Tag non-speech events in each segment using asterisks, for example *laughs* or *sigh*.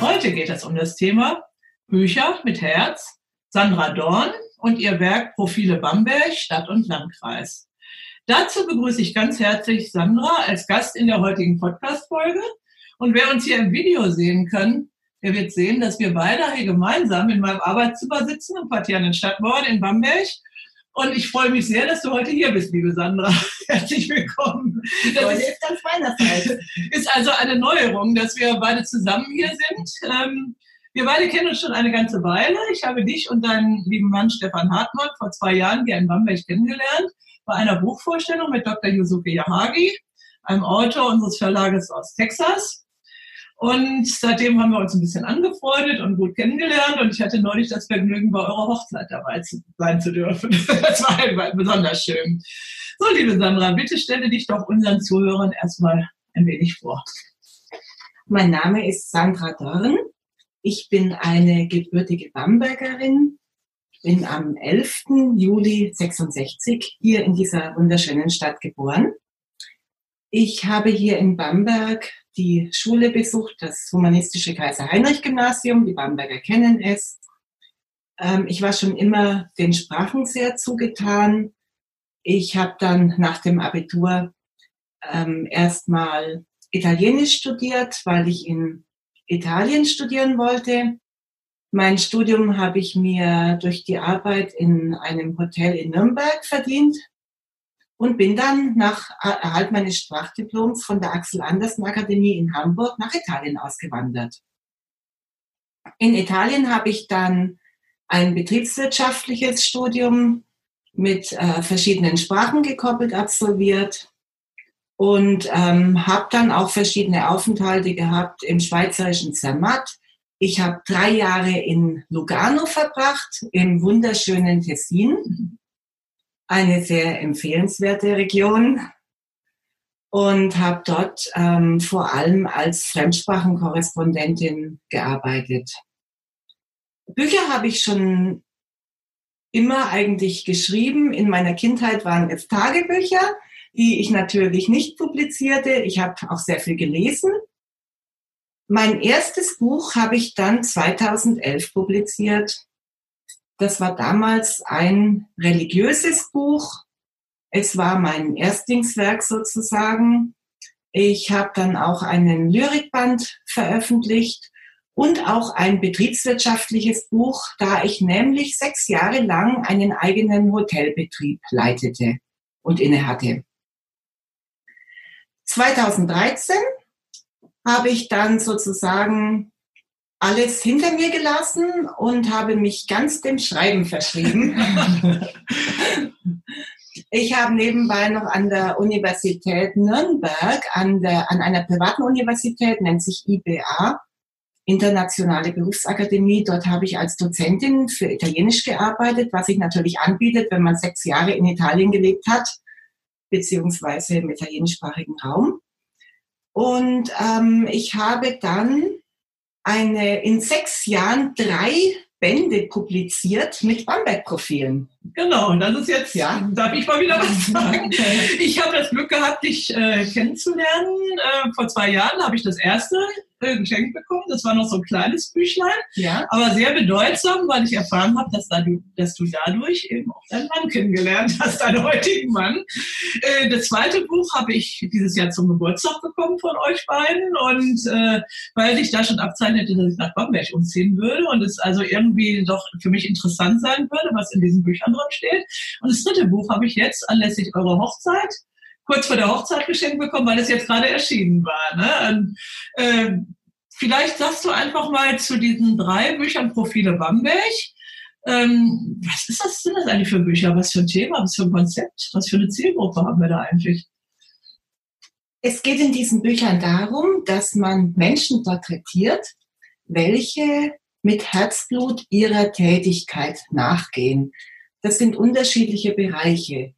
Heute geht es um das Thema Bücher mit Herz, Sandra Dorn und ihr Werk Profile Bamberg, Stadt und Landkreis. Dazu begrüße ich ganz herzlich Sandra als Gast in der heutigen Podcast-Folge. Und wer uns hier im Video sehen kann, der wird sehen, dass wir beide hier gemeinsam in meinem Arbeitszimmer sitzen im Quartier an den Stadtmauern in Bamberg. Und ich freue mich sehr, dass du heute hier bist, liebe Sandra. *laughs* Herzlich willkommen. Das ist, ist ganz meinerseits. *laughs* Ist also eine Neuerung, dass wir beide zusammen hier sind. Ähm, wir beide kennen uns schon eine ganze Weile. Ich habe dich und deinen lieben Mann Stefan Hartmann vor zwei Jahren hier in Bamberg kennengelernt bei einer Buchvorstellung mit Dr. Yusuke Yamagi, einem Autor unseres Verlages aus Texas. Und seitdem haben wir uns ein bisschen angefreundet und gut kennengelernt. Und ich hatte neulich das Vergnügen, bei eurer Hochzeit dabei zu, sein zu dürfen. *laughs* Das war besonders schön. So, liebe Sandra, bitte stelle dich doch unseren Zuhörern erstmal ein wenig vor. Mein Name ist Sandra Dorn. Ich bin eine gebürtige Bambergerin, bin am 11. Juli 66 hier in dieser wunderschönen Stadt geboren. Ich habe hier in Bamberg die Schule besucht, das humanistische Kaiser-Heinrich-Gymnasium. Die Bamberger kennen es. Ähm, ich war schon immer den Sprachen sehr zugetan. Ich habe dann nach dem Abitur ähm, erstmal Italienisch studiert, weil ich in Italien studieren wollte. Mein Studium habe ich mir durch die Arbeit in einem Hotel in Nürnberg verdient und bin dann nach Erhalt meines Sprachdiploms von der Axel Andersen Akademie in Hamburg nach Italien ausgewandert. In Italien habe ich dann ein betriebswirtschaftliches Studium mit äh, verschiedenen Sprachen gekoppelt absolviert und ähm, habe dann auch verschiedene Aufenthalte gehabt im schweizerischen Zermatt. Ich habe drei Jahre in Lugano verbracht, im wunderschönen Tessin eine sehr empfehlenswerte Region und habe dort ähm, vor allem als Fremdsprachenkorrespondentin gearbeitet. Bücher habe ich schon immer eigentlich geschrieben. In meiner Kindheit waren es Tagebücher, die ich natürlich nicht publizierte. Ich habe auch sehr viel gelesen. Mein erstes Buch habe ich dann 2011 publiziert. Das war damals ein religiöses Buch. Es war mein Erstlingswerk sozusagen. Ich habe dann auch einen Lyrikband veröffentlicht und auch ein betriebswirtschaftliches Buch, da ich nämlich sechs Jahre lang einen eigenen Hotelbetrieb leitete und innehatte. 2013 habe ich dann sozusagen alles hinter mir gelassen und habe mich ganz dem Schreiben verschrieben. *laughs* ich habe nebenbei noch an der Universität Nürnberg, an, der, an einer privaten Universität, nennt sich IBA, Internationale Berufsakademie. Dort habe ich als Dozentin für Italienisch gearbeitet, was sich natürlich anbietet, wenn man sechs Jahre in Italien gelebt hat, beziehungsweise im italienischsprachigen Raum. Und ähm, ich habe dann eine, in sechs Jahren drei Bände publiziert mit Bamberg-Profilen. Genau, und das ist jetzt, ja, darf ich mal wieder was *laughs* sagen? Ich habe das Glück gehabt, dich äh, kennenzulernen. Äh, vor zwei Jahren habe ich das erste äh, geschenkt bekommen. Das war noch so ein kleines Büchlein, ja. aber sehr bedeutsam, weil ich erfahren habe, dass, da dass du dadurch eben auch deinen Mann kennengelernt hast, deinen heutigen Mann. Äh, das zweite Buch habe ich dieses Jahr zum Geburtstag bekommen von euch beiden und äh, weil ich da schon abzeichnete, dass ich nach Bamberg umziehen würde und es also irgendwie doch für mich interessant sein würde, was in diesen Büchern drin steht. Und das dritte Buch habe ich jetzt anlässlich eurer Hochzeit kurz vor der Hochzeit geschenkt bekommen, weil es jetzt gerade erschienen war. Ne? Und, äh, vielleicht sagst du einfach mal zu diesen drei Büchern Profile Bamberg. Ähm, was ist das, sind das eigentlich für Bücher? Was für ein Thema? Was für ein Konzept? Was für eine Zielgruppe haben wir da eigentlich? Es geht in diesen Büchern darum, dass man Menschen porträtiert, welche mit Herzblut ihrer Tätigkeit nachgehen. Das sind unterschiedliche Bereiche.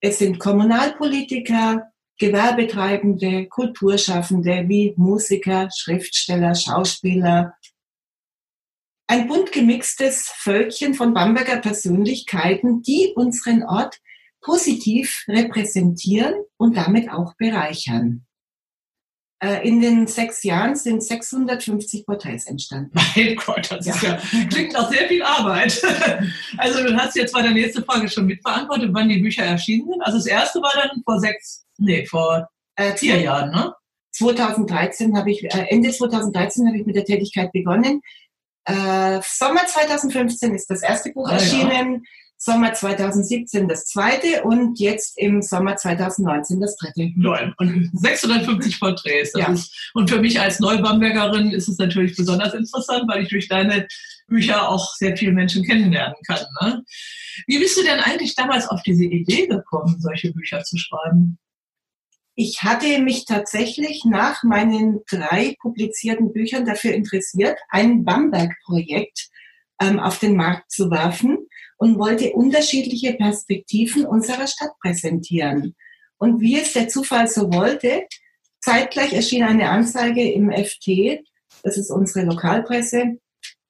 Es sind Kommunalpolitiker, Gewerbetreibende, Kulturschaffende wie Musiker, Schriftsteller, Schauspieler. Ein bunt gemixtes Völkchen von Bamberger Persönlichkeiten, die unseren Ort positiv repräsentieren und damit auch bereichern. Äh, in den sechs Jahren sind 650 Porträts entstanden. *laughs* Mein Gott, das ja. Ja, klingt nach sehr viel Arbeit. *laughs* Also du hast jetzt bei der nächsten Frage schon mitbeantwortet, wann die Bücher erschienen sind. Also das erste war dann vor sechs, nee, vor äh, vier Jahren, ne? 2013 habe ich, äh, Ende 2013 habe ich mit der Tätigkeit begonnen. Äh, Sommer 2015 ist das erste Buch ah, erschienen. Ja. Sommer 2017 das zweite und jetzt im Sommer 2019 das dritte. Neun. Und 650 Porträts. Ja. Ist, und für mich als Neubambergerin ist es natürlich besonders interessant, weil ich durch deine Bücher auch sehr viele Menschen kennenlernen kann. Ne? Wie bist du denn eigentlich damals auf diese Idee gekommen, solche Bücher zu schreiben? Ich hatte mich tatsächlich nach meinen drei publizierten Büchern dafür interessiert, ein Bamberg-Projekt ähm, auf den Markt zu werfen und wollte unterschiedliche Perspektiven unserer Stadt präsentieren. Und wie es der Zufall so wollte, zeitgleich erschien eine Anzeige im FT, das ist unsere Lokalpresse,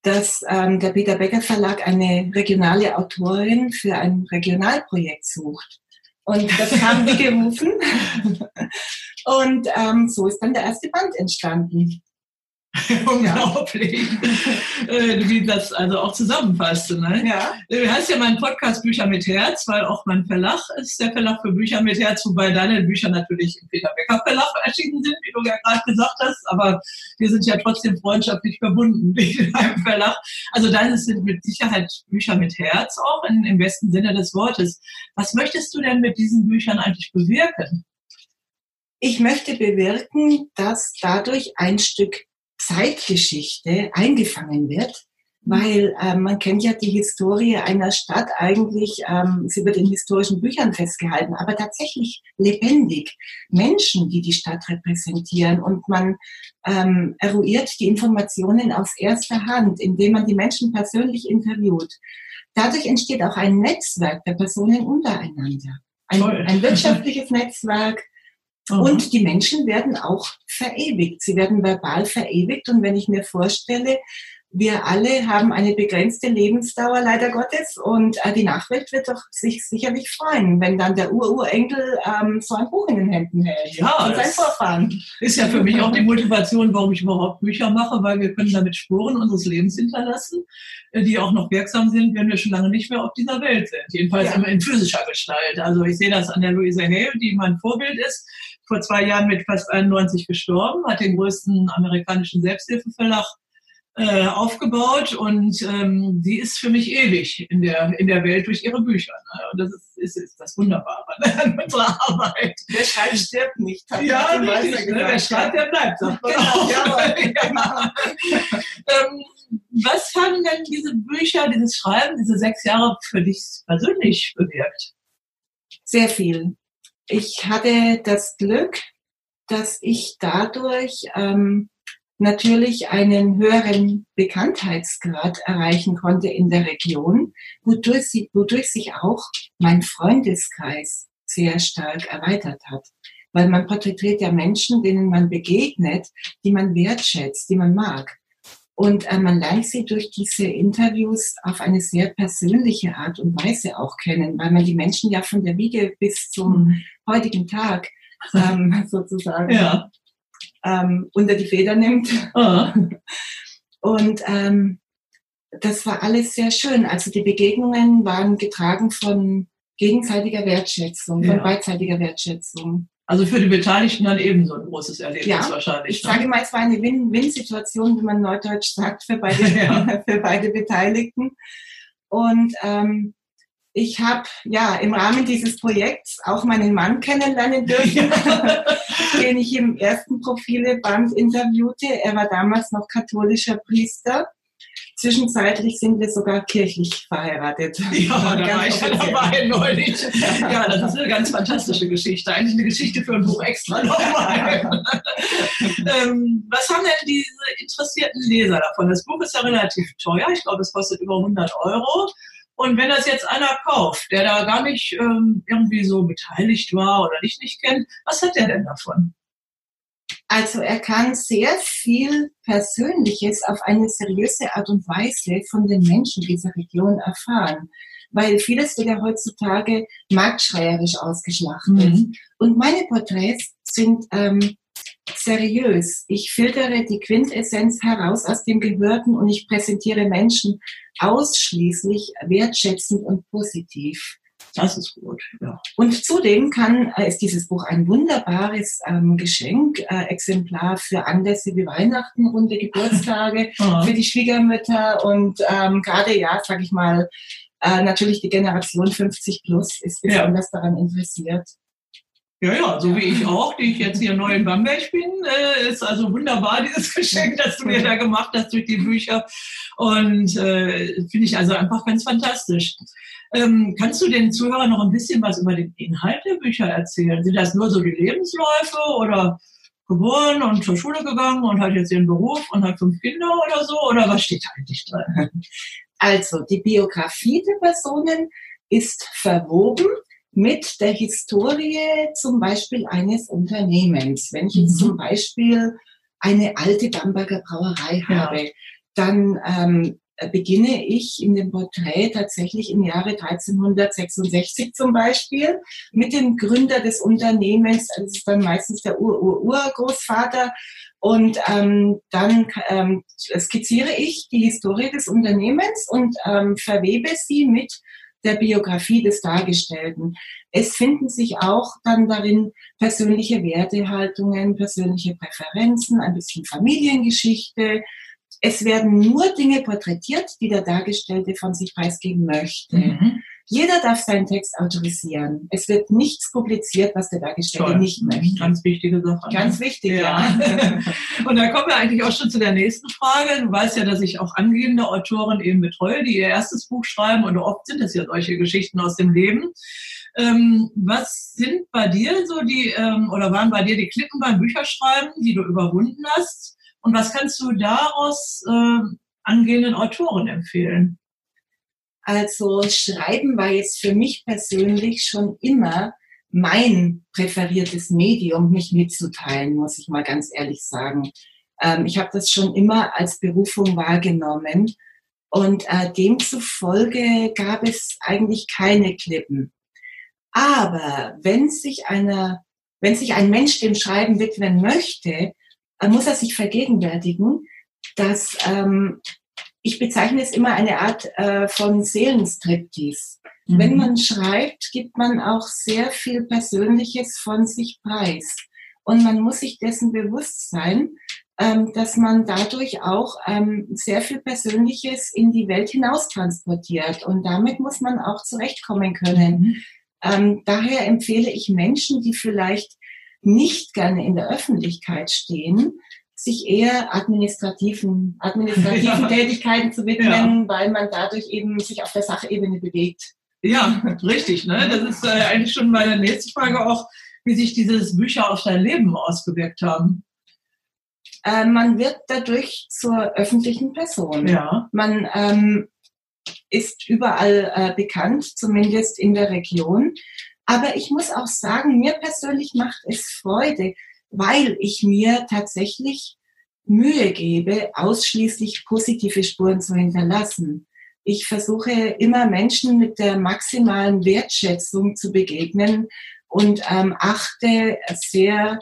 dass ähm, der Peter Becker Verlag eine regionale Autorin für ein Regionalprojekt sucht. Und das haben wir gerufen. *laughs* Und ähm, so ist dann der erste Band entstanden. *laughs* Unglaublich, äh, wie das also auch zusammenfasst. Ne? Ja. Du hast ja meinen Podcast Bücher mit Herz, weil auch mein Verlag ist der Verlag für Bücher mit Herz, wobei deine Bücher natürlich im Peter Becker Verlag erschienen sind, wie du ja gerade gesagt hast, aber wir sind ja trotzdem freundschaftlich verbunden *laughs* in deinem Verlag. Also deine sind mit Sicherheit Bücher mit Herz auch in, im besten Sinne des Wortes. Was möchtest du denn mit diesen Büchern eigentlich bewirken? Ich möchte bewirken, dass dadurch ein Stück Zeitgeschichte eingefangen wird, weil ähm, man kennt ja die Historie einer Stadt eigentlich, ähm, sie wird in historischen Büchern festgehalten, aber tatsächlich lebendig. Menschen, die die Stadt repräsentieren und man ähm, eruiert die Informationen aus erster Hand, indem man die Menschen persönlich interviewt. Dadurch entsteht auch ein Netzwerk der Personen untereinander. Ein, ein wirtschaftliches Netzwerk, Mhm. Und die Menschen werden auch verewigt. Sie werden verbal verewigt. Und wenn ich mir vorstelle, wir alle haben eine begrenzte Lebensdauer, leider Gottes, und äh, die Nachwelt wird doch sich sicherlich freuen, wenn dann der Ururenkel ähm, so ein Buch in den Händen hält. Ja, und sein Vorfahren. Ist ja für mich auch die Motivation, warum ich überhaupt Bücher mache, weil wir können damit Spuren unseres Lebens hinterlassen, äh, die auch noch wirksam sind, wenn wir schon lange nicht mehr auf dieser Welt sind. Jedenfalls ja. in physischer Gestalt. Also ich sehe das an der Luise Hale, die mein Vorbild ist vor zwei Jahren mit fast 91 gestorben, hat den größten amerikanischen Selbsthilfeverlag äh, aufgebaut und ähm, die ist für mich ewig in der, in der Welt durch ihre Bücher. Ne? Und das ist, ist, ist das Wunderbare an *laughs* unserer Arbeit. Wer schreibt, stirbt nicht. Ja, richtig, ne? wer schreibt, der bleibt, sagt man genau. *laughs* Ja, ähm, was haben denn diese Bücher, dieses Schreiben, diese sechs Jahre für dich persönlich bewirkt? Sehr viel ich hatte das Glück, dass ich dadurch ähm, natürlich einen höheren Bekanntheitsgrad erreichen konnte in der Region, wodurch, sie, wodurch sich auch mein Freundeskreis sehr stark erweitert hat. Weil man porträtiert ja Menschen, denen man begegnet, die man wertschätzt, die man mag. Und äh, man lernt sie durch diese Interviews auf eine sehr persönliche Art und Weise auch kennen, weil man die Menschen ja von der Wiege bis zum mhm. Heutigen Tag ähm, *laughs* sozusagen ja. ähm, unter die Feder nimmt. Oh. *laughs* Und ähm, das war alles sehr schön. Also die Begegnungen waren getragen von gegenseitiger Wertschätzung, ja. von beidseitiger Wertschätzung. Also für die Beteiligten dann ebenso ein großes Erlebnis ja, wahrscheinlich. Ich ne? sage mal, es war eine Win-Win-Situation, wie man neudeutsch sagt, für beide, *laughs* ja. für beide Beteiligten. Und ähm, ich habe ja im Rahmen dieses Projekts auch meinen Mann kennenlernen dürfen, *laughs* den ich im ersten Profileband interviewte. Er war damals noch katholischer Priester Zwischenzeitlich sind wir sogar kirchlich verheiratet. Ja, da war ich ja dabei neulich. Ja, das ist eine ganz fantastische Geschichte. Eigentlich eine Geschichte für ein Buch extra nochmal. *laughs* ähm, was haben denn diese interessierten Leser davon? Das Buch ist ja relativ teuer. Ich glaube, es kostet über 100 Euro. Und wenn das jetzt einer kauft, der da gar nicht ähm, irgendwie so beteiligt war oder dich nicht kennt, was hat der denn davon? Also er kann sehr viel Persönliches auf eine seriöse Art und Weise von den Menschen dieser Region erfahren. Weil vieles wird ja heutzutage marktschreierisch ausgeschlachtet. Mhm. Und meine Porträts sind ähm, seriös. Ich filtere die Quintessenz heraus aus dem Gehörten und ich präsentiere Menschen ausschließlich wertschätzend und positiv. Das ist gut. Ja. Und zudem kann, äh, ist dieses Buch ein wunderbares ähm, Geschenk, äh, Exemplar für Anlässe wie Weihnachten, runde Geburtstage, *laughs* für die Schwiegermütter und ähm, gerade, ja, sag ich mal, äh, natürlich die Generation 50 plus ist besonders ja. daran interessiert. Ja, ja, so wie ich auch, die ich jetzt hier neu in Bamberg bin, äh, ist also wunderbar *laughs* dieses Geschenk, das du mir da gemacht hast durch die Bücher. Und äh, finde ich also einfach ganz fantastisch. Ähm, kannst du den Zuhörern noch ein bisschen was über den Inhalt der Bücher erzählen? Sind das nur so die Lebensläufe oder geboren und zur Schule gegangen und hat jetzt ihren Beruf und hat fünf Kinder oder so? Oder was steht da eigentlich drin? Also, die Biografie der Personen ist verwoben mit der Historie zum Beispiel eines Unternehmens. Wenn ich jetzt mhm. zum Beispiel eine alte Bamberger Brauerei ja. habe, dann ähm, beginne ich in dem Porträt tatsächlich im Jahre 1366 zum Beispiel mit dem Gründer des Unternehmens, das ist dann meistens der Ur-Ur-Urgroßvater. Und ähm, dann ähm, skizziere ich die Historie des Unternehmens und ähm, verwebe sie mit der Biografie des Dargestellten. Es finden sich auch dann darin persönliche Wertehaltungen, persönliche Präferenzen, ein bisschen Familiengeschichte. Es werden nur Dinge porträtiert, die der Dargestellte von sich preisgeben möchte. Mhm. Jeder darf seinen Text autorisieren. Es wird nichts publiziert, was der Dargestellte Toll. nicht möchte. Ganz wichtige Sache. Ne? Ganz wichtig, ja. ja. *laughs* Und da kommen wir eigentlich auch schon zu der nächsten Frage. Du weißt ja, dass ich auch angehende Autoren eben betreue, die ihr erstes Buch schreiben und oft sind es ja solche Geschichten aus dem Leben. Ähm, was sind bei dir so die, ähm, oder waren bei dir die Klippen beim Bücherschreiben, die du überwunden hast? Und was kannst du daraus äh, angehenden Autoren empfehlen? Also Schreiben war jetzt für mich persönlich schon immer mein präferiertes Medium, mich mitzuteilen, muss ich mal ganz ehrlich sagen. Ähm, ich habe das schon immer als Berufung wahrgenommen und äh, demzufolge gab es eigentlich keine Klippen. Aber wenn sich einer, wenn sich ein Mensch dem Schreiben widmen möchte, muss er sich vergegenwärtigen, dass ähm, ich bezeichne es immer eine Art äh, von Seelenstriptease. Mhm. Wenn man schreibt, gibt man auch sehr viel Persönliches von sich preis. Und man muss sich dessen bewusst sein, ähm, dass man dadurch auch ähm, sehr viel Persönliches in die Welt hinaus transportiert. Und damit muss man auch zurechtkommen können. Mhm. Ähm, daher empfehle ich Menschen, die vielleicht nicht gerne in der Öffentlichkeit stehen, sich eher administrativen, administrativen *laughs* ja. Tätigkeiten zu widmen, ja. weil man dadurch eben sich auf der Sachebene bewegt. Ja, richtig. Ne? Das ist äh, eigentlich schon meine nächste Frage auch, wie sich diese Bücher auf dein Leben ausgewirkt haben. Äh, man wird dadurch zur öffentlichen Person. Ja. Man ähm, ist überall äh, bekannt, zumindest in der Region. Aber ich muss auch sagen, mir persönlich macht es Freude, weil ich mir tatsächlich Mühe gebe, ausschließlich positive Spuren zu hinterlassen. Ich versuche immer Menschen mit der maximalen Wertschätzung zu begegnen und ähm, achte sehr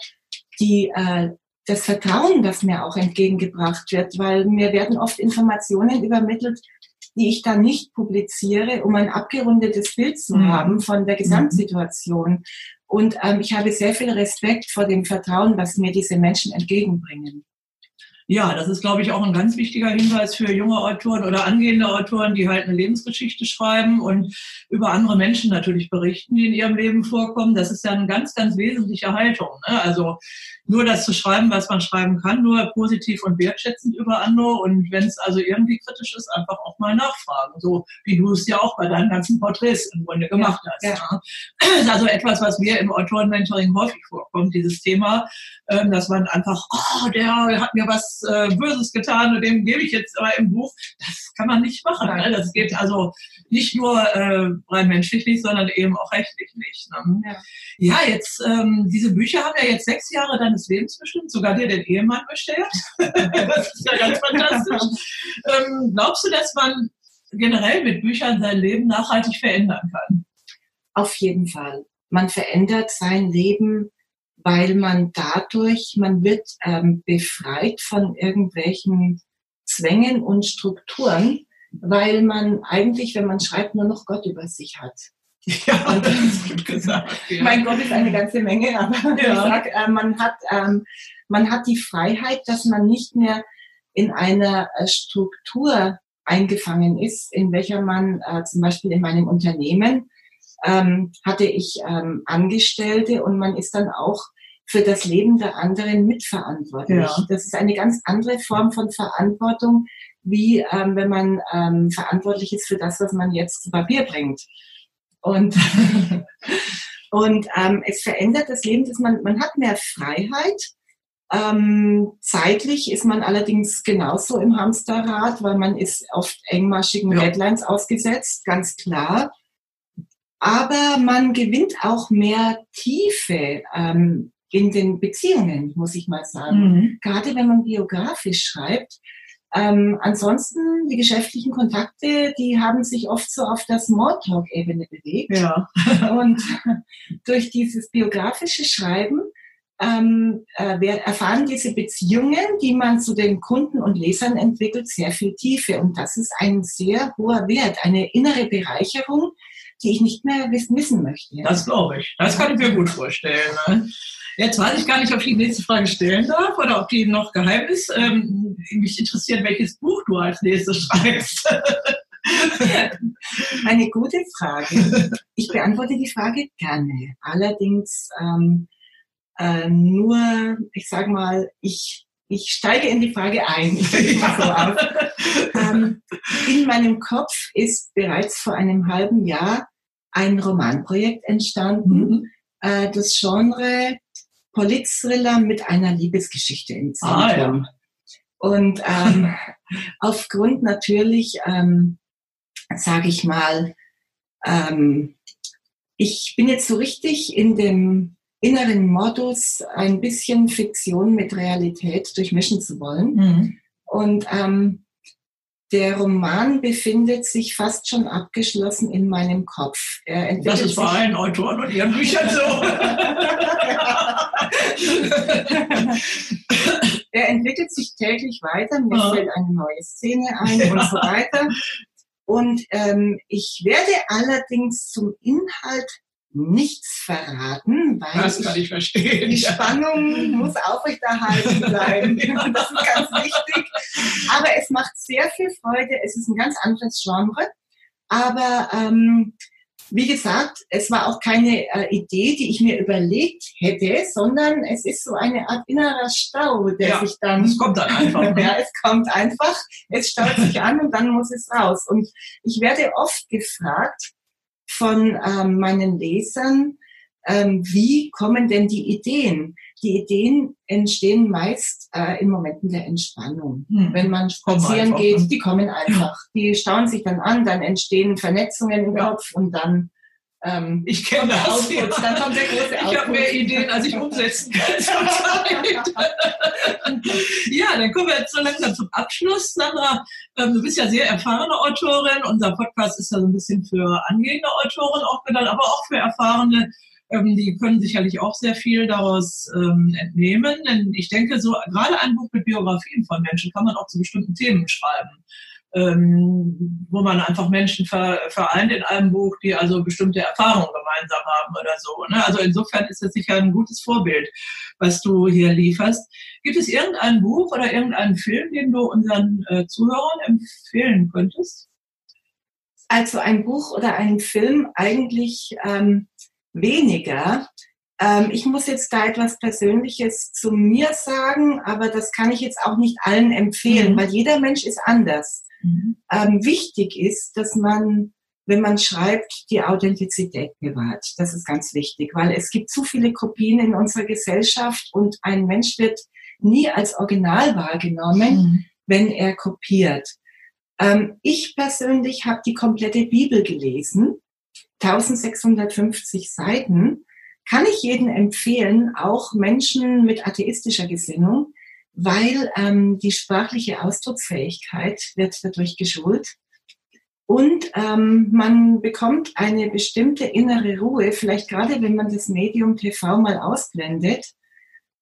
die, äh, das Vertrauen, das mir auch entgegengebracht wird, weil mir werden oft Informationen übermittelt, die ich dann nicht publiziere, um ein abgerundetes Bild zu mhm. haben von der Gesamtsituation. Und ähm, ich habe sehr viel Respekt vor dem Vertrauen, was mir diese Menschen entgegenbringen. Ja, das ist, glaube ich, auch ein ganz wichtiger Hinweis für junge Autoren oder angehende Autoren, die halt eine Lebensgeschichte schreiben und über andere Menschen natürlich berichten, die in ihrem Leben vorkommen. Das ist ja eine ganz, ganz wesentliche Haltung. Ne? Also nur das zu schreiben, was man schreiben kann, nur positiv und wertschätzend über andere. Und wenn es also irgendwie kritisch ist, einfach auch mal nachfragen. So wie du es ja auch bei deinen ganzen Porträts im Grunde gemacht ja, hast. Ja. Das ist also etwas, was mir im Autorenmentoring häufig vorkommt, dieses Thema, ähm, dass man einfach, oh, der hat mir was äh, Böses getan und dem gebe ich jetzt aber im Buch. Das kann man nicht machen. Ne? Das geht also nicht nur äh, rein menschlich nicht, sondern eben auch rechtlich nicht. Ne? Ja. ja, jetzt, ähm, diese Bücher haben ja jetzt sechs Jahre deines Lebens bestimmt, sogar dir den Ehemann bestellt. *laughs* das ist ja ganz fantastisch. Ähm, glaubst du, dass man generell mit Büchern sein Leben nachhaltig verändern kann? Auf jeden Fall. Man verändert sein Leben, weil man dadurch, man wird ähm, befreit von irgendwelchen Zwängen und Strukturen, weil man eigentlich, wenn man schreibt, nur noch Gott über sich hat. *laughs* Ja, und, das ist gut gesagt. Ja. Mein Gott ist eine ganze Menge, aber *laughs* ja. ich sag, äh, man hat ähm, man hat die Freiheit, dass man nicht mehr in einer äh, Struktur eingefangen ist, in welcher man äh, zum Beispiel in meinem Unternehmen ähm, hatte ich ähm, Angestellte und man ist dann auch für das Leben der anderen mitverantwortlich. Ja. Das ist eine ganz andere Form von Verantwortung, wie ähm, wenn man ähm, verantwortlich ist für das, was man jetzt zu Papier bringt. Und, *laughs* und ähm, es verändert das Leben, dass man, man hat mehr Freiheit. Ähm, zeitlich ist man allerdings genauso im Hamsterrad, weil man ist oft engmaschigen ja. Deadlines ausgesetzt, ganz klar. Aber man gewinnt auch mehr Tiefe ähm, in den Beziehungen, muss ich mal sagen. Mhm. Gerade wenn man biografisch schreibt, ähm, ansonsten, die geschäftlichen Kontakte, die haben sich oft so auf der Smalltalk-Ebene bewegt. Ja. *laughs* Und durch dieses biografische Schreiben ähm, äh, erfahren diese Beziehungen, die man zu den Kunden und Lesern entwickelt, sehr viel Tiefe. Und das ist ein sehr hoher Wert, eine innere Bereicherung, die ich nicht mehr wissen möchte. Das glaube ich. Das kann ich mir gut vorstellen. Ne? Jetzt weiß ich gar nicht, ob ich die nächste Frage stellen darf oder ob die noch geheim ist. Ähm, mich interessiert, welches Buch du als nächstes *laughs* schreibst. Eine gute Frage. Ich beantworte die Frage gerne. Allerdings ähm, äh, nur, ich sage mal, ich, ich steige in die Frage ein. *laughs* so ähm, in meinem Kopf ist bereits vor einem halben Jahr ein Romanprojekt entstanden. Mhm. Äh, das Genre Politthriller mit einer Liebesgeschichte im Zentrum. Ah, ja. Und ähm, *laughs* aufgrund natürlich, ähm, sage ich mal, ähm, ich bin jetzt so richtig in dem inneren Modus, ein bisschen Fiktion mit Realität durchmischen zu wollen. Mhm. Und ähm, der Roman befindet sich fast schon abgeschlossen in meinem Kopf. das ist bei allen Autoren und ihren Büchern so. *laughs* er entwickelt sich täglich weiter, mir ja. fällt eine neue Szene ein ja. und so weiter. Und ähm, ich werde allerdings zum Inhalt nichts verraten, weil das kann ich verstehen. die Spannung muss aufrechterhalten bleiben. *laughs* *laughs* das ist ganz wichtig. Aber es macht sehr viel Freude. Es ist ein ganz anderes Genre. Aber ähm, wie gesagt, es war auch keine äh, Idee, die ich mir überlegt hätte, sondern es ist so eine Art innerer Stau, der ja, sich dann. Es kommt dann einfach. *laughs* Ne? ja, es kommt einfach, es staut sich an und dann muss es raus. Und ich werde oft gefragt von ähm, meinen Lesern, ähm, wie kommen denn die Ideen? Die Ideen entstehen meist äh, in Momenten der Entspannung. Hm. Wenn man spazieren geht, ne? die kommen einfach. Die stauen sich dann an, dann entstehen Vernetzungen im ja. Kopf und dann ähm, ich kenne das. Output, dann kommt der große Ich habe mehr Ideen, als ich umsetzen kann. *laughs* ja, dann kommen wir jetzt so langsam zum Abschluss. Sandra, ähm, du bist ja sehr erfahrene Autorin. Unser Podcast ist ja so ein bisschen für angehende Autoren auch gedacht, aber auch für erfahrene ähm, die können sicherlich auch sehr viel daraus ähm, entnehmen. Denn ich denke, so gerade ein Buch mit Biografien von Menschen kann man auch zu bestimmten Themen schreiben. Ähm, wo man einfach Menschen vereint in einem Buch, die also bestimmte Erfahrungen gemeinsam haben oder so. Ne? Also insofern ist das sicher ein gutes Vorbild, was du hier lieferst. Gibt es irgendein Buch oder irgendeinen Film, den du unseren äh, Zuhörern empfehlen könntest? Also ein Buch oder ein Film eigentlich ähm, weniger. Ähm, ich muss jetzt da etwas Persönliches zu mir sagen, aber das kann ich jetzt auch nicht allen empfehlen, mhm. weil jeder Mensch ist anders. Mhm. Ähm, wichtig ist, dass man, wenn man schreibt, die Authentizität bewahrt. Das ist ganz wichtig, weil es gibt zu viele Kopien in unserer Gesellschaft und ein Mensch wird nie als Original wahrgenommen, mhm. wenn er kopiert. Ähm, ich persönlich habe die komplette Bibel gelesen, 1650 Seiten. Kann ich jedem empfehlen, auch Menschen mit atheistischer Gesinnung, weil ähm, die sprachliche Ausdrucksfähigkeit wird dadurch geschult und ähm, man bekommt eine bestimmte innere Ruhe, vielleicht gerade wenn man das Medium TV mal ausblendet.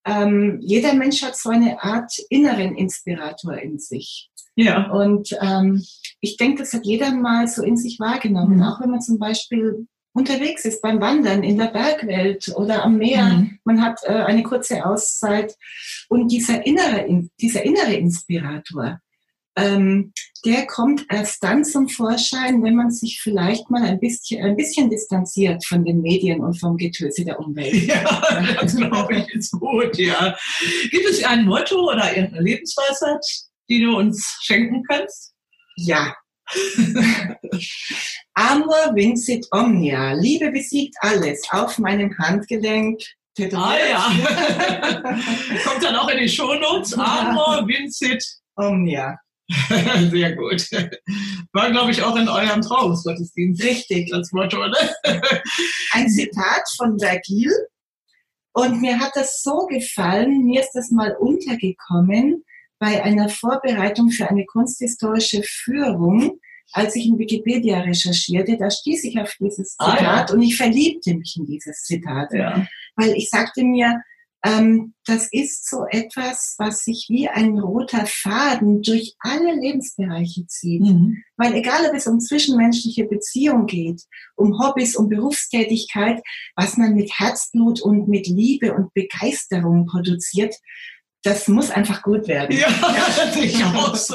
Ähm, jeder Mensch hat so eine Art inneren Inspirator in sich. Ja. Und ähm, ich denke, das hat jeder mal so in sich wahrgenommen. Mhm. Auch wenn man zum Beispiel unterwegs ist beim Wandern in der Bergwelt oder am Meer. Mhm. Man hat äh, eine kurze Auszeit. Und dieser innere, dieser innere Inspirator, ähm, der kommt erst dann zum Vorschein, wenn man sich vielleicht mal ein bisschen, ein bisschen distanziert von den Medien und vom Getöse der Umwelt. *laughs* Ja, das glaube ich ist gut, ja. Gibt es ein Motto oder irgendeine Lebensweisheit, die du uns schenken kannst? Ja. Amor vincit omnia. Liebe besiegt alles auf meinem Handgelenk. Ah ja. *laughs* Kommt dann auch in die Shownotes. Amor vincit omnia. *laughs* Sehr gut. War, glaube ich, auch in eurem Trauungsgottesdienst. Richtig. Das Motto, oder? *laughs* Ein Zitat von Vergil. Und mir hat das so gefallen, mir ist das mal untergekommen bei einer Vorbereitung für eine kunsthistorische Führung als ich in Wikipedia recherchierte, da stieß ich auf dieses Zitat ah, ja. und ich verliebte mich in dieses Zitat. Ja. Weil ich sagte mir, ähm, das ist so etwas, was sich wie ein roter Faden durch alle Lebensbereiche zieht. Mhm. Weil egal, ob es um zwischenmenschliche Beziehung geht, um Hobbys, um Berufstätigkeit, was man mit Herzblut und mit Liebe und Begeisterung produziert, das muss einfach gut werden. Ja, *laughs* das sehe ich auch so.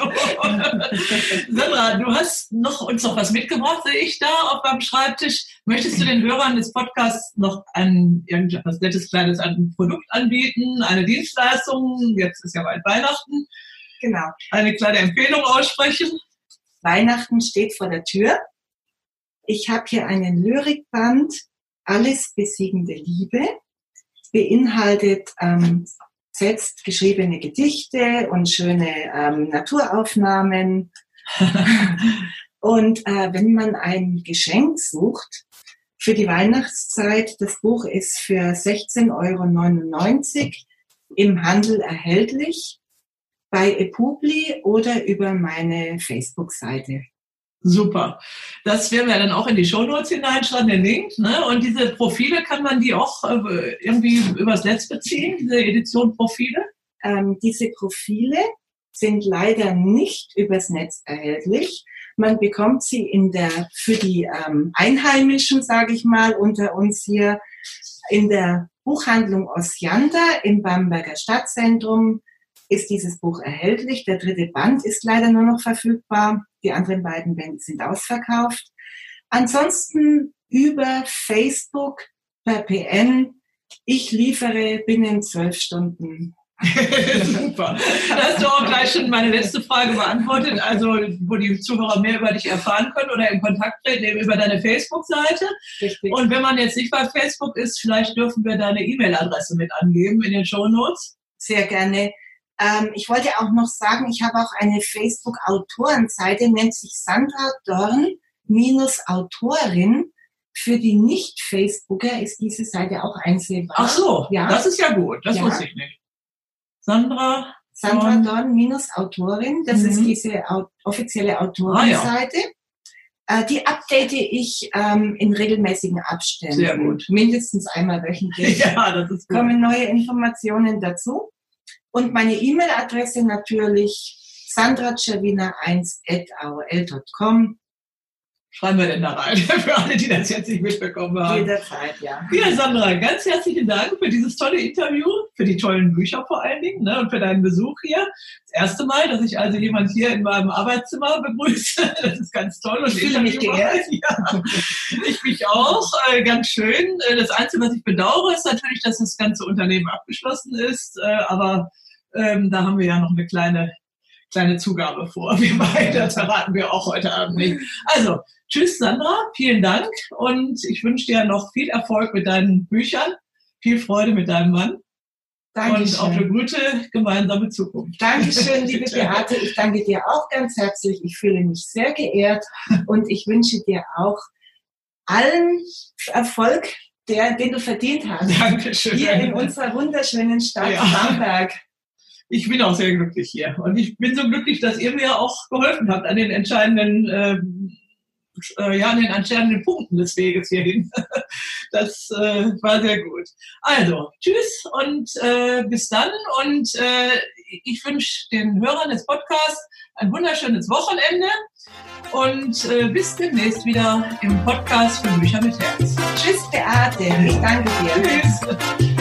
Sandra, du hast noch, uns noch was mitgebracht, sehe ich da auf beim Schreibtisch. Möchtest du den Hörern des Podcasts noch ein irgendwas nettes kleines ein Produkt anbieten, eine Dienstleistung? Jetzt ist ja bald Weihnachten. Genau. Eine kleine Empfehlung aussprechen. Weihnachten steht vor der Tür. Ich habe hier einen Lyrikband, Alles besiegende Liebe, beinhaltet ähm, selbst geschriebene Gedichte und schöne ähm, Naturaufnahmen. *laughs* und äh, wenn man ein Geschenk sucht für die Weihnachtszeit, das Buch ist für 16,99 Euro im Handel erhältlich bei ePubli oder über meine Facebook-Seite. Super. Das werden wir dann auch in die Shownotes hineinschreiben, den Link. Ne? Und diese Profile, kann man die auch äh, irgendwie übers Netz beziehen, diese Edition Profile? Ähm, diese Profile sind leider nicht übers Netz erhältlich. Man bekommt sie in der, für die ähm, Einheimischen, sage ich mal, unter uns hier in der Buchhandlung Osianda im Bamberger Stadtzentrum ist dieses Buch erhältlich. Der dritte Band ist leider nur noch verfügbar. Die anderen beiden Bände sind ausverkauft. Ansonsten über Facebook per PN. Ich liefere binnen zwölf Stunden. *laughs* Super. Da hast du auch gleich schon meine letzte Frage beantwortet, also wo die Zuhörer mehr über dich erfahren können oder in Kontakt treten, eben über deine Facebook-Seite. Und wenn man jetzt nicht bei Facebook ist, vielleicht dürfen wir deine E-Mail-Adresse mit angeben in den Show Notes. Sehr gerne. Ähm, ich wollte auch noch sagen, ich habe auch eine Facebook-Autorenseite, nennt sich Sandra Dorn minus Autorin. Für die Nicht-Facebooker ist diese Seite auch einsehbar. Ach so, ja. das ist ja gut, das ja. wusste ich nicht. Sandra Sandra Dorn minus Autorin, das mhm. ist diese offizielle Autorenseite. Ah, ja. Äh, die update ich ähm, in regelmäßigen Abständen. Sehr gut. Mindestens einmal wöchentlich. *laughs* ja, das ist gut. Kommen neue Informationen dazu. Und meine E-Mail-Adresse natürlich sandracervina1.aol.com. Schreiben wir denn da rein, *laughs* für alle, die das jetzt nicht mitbekommen haben. Jederzeit, ja. Ja, Sandra, ganz herzlichen Dank für dieses tolle Interview, für die tollen Bücher vor allen Dingen ne, und für deinen Besuch hier. Das erste Mal, dass ich also jemand hier in meinem Arbeitszimmer begrüße. *laughs* Das ist ganz toll. Und ich fühle mich geehrt. *laughs* Ja, ich mich auch. Äh, ganz schön. Äh, das Einzige, was ich bedauere, ist natürlich, dass das ganze Unternehmen abgeschlossen ist. Äh, aber ähm, da haben wir ja noch eine kleine kleine Zugabe vor. Wir beide, das verraten wir auch heute Abend nicht. Also, tschüss Sandra, vielen Dank und ich wünsche dir noch viel Erfolg mit deinen Büchern, viel Freude mit deinem Mann. Dankeschön. Und auf eine gute gemeinsame Zukunft. Dankeschön, liebe *laughs* Beate. Ich danke dir auch ganz herzlich. Ich fühle mich sehr geehrt und ich wünsche dir auch allen Erfolg, der, den du verdient hast. Dankeschön. Hier in unserer wunderschönen Stadt Ja. Bamberg. Ich bin auch sehr glücklich hier. Und ich bin so glücklich, dass ihr mir auch geholfen habt an den entscheidenden, ähm, äh, ja, an den entscheidenden Punkten des Weges hierhin. *laughs* Das äh, war sehr gut. Also, tschüss und äh, bis dann. Und äh, ich wünsche den Hörern des Podcasts ein wunderschönes Wochenende und äh, bis demnächst wieder im Podcast für Bücher mit Herz. Tschüss, Beate. Ich danke dir. Tschüss.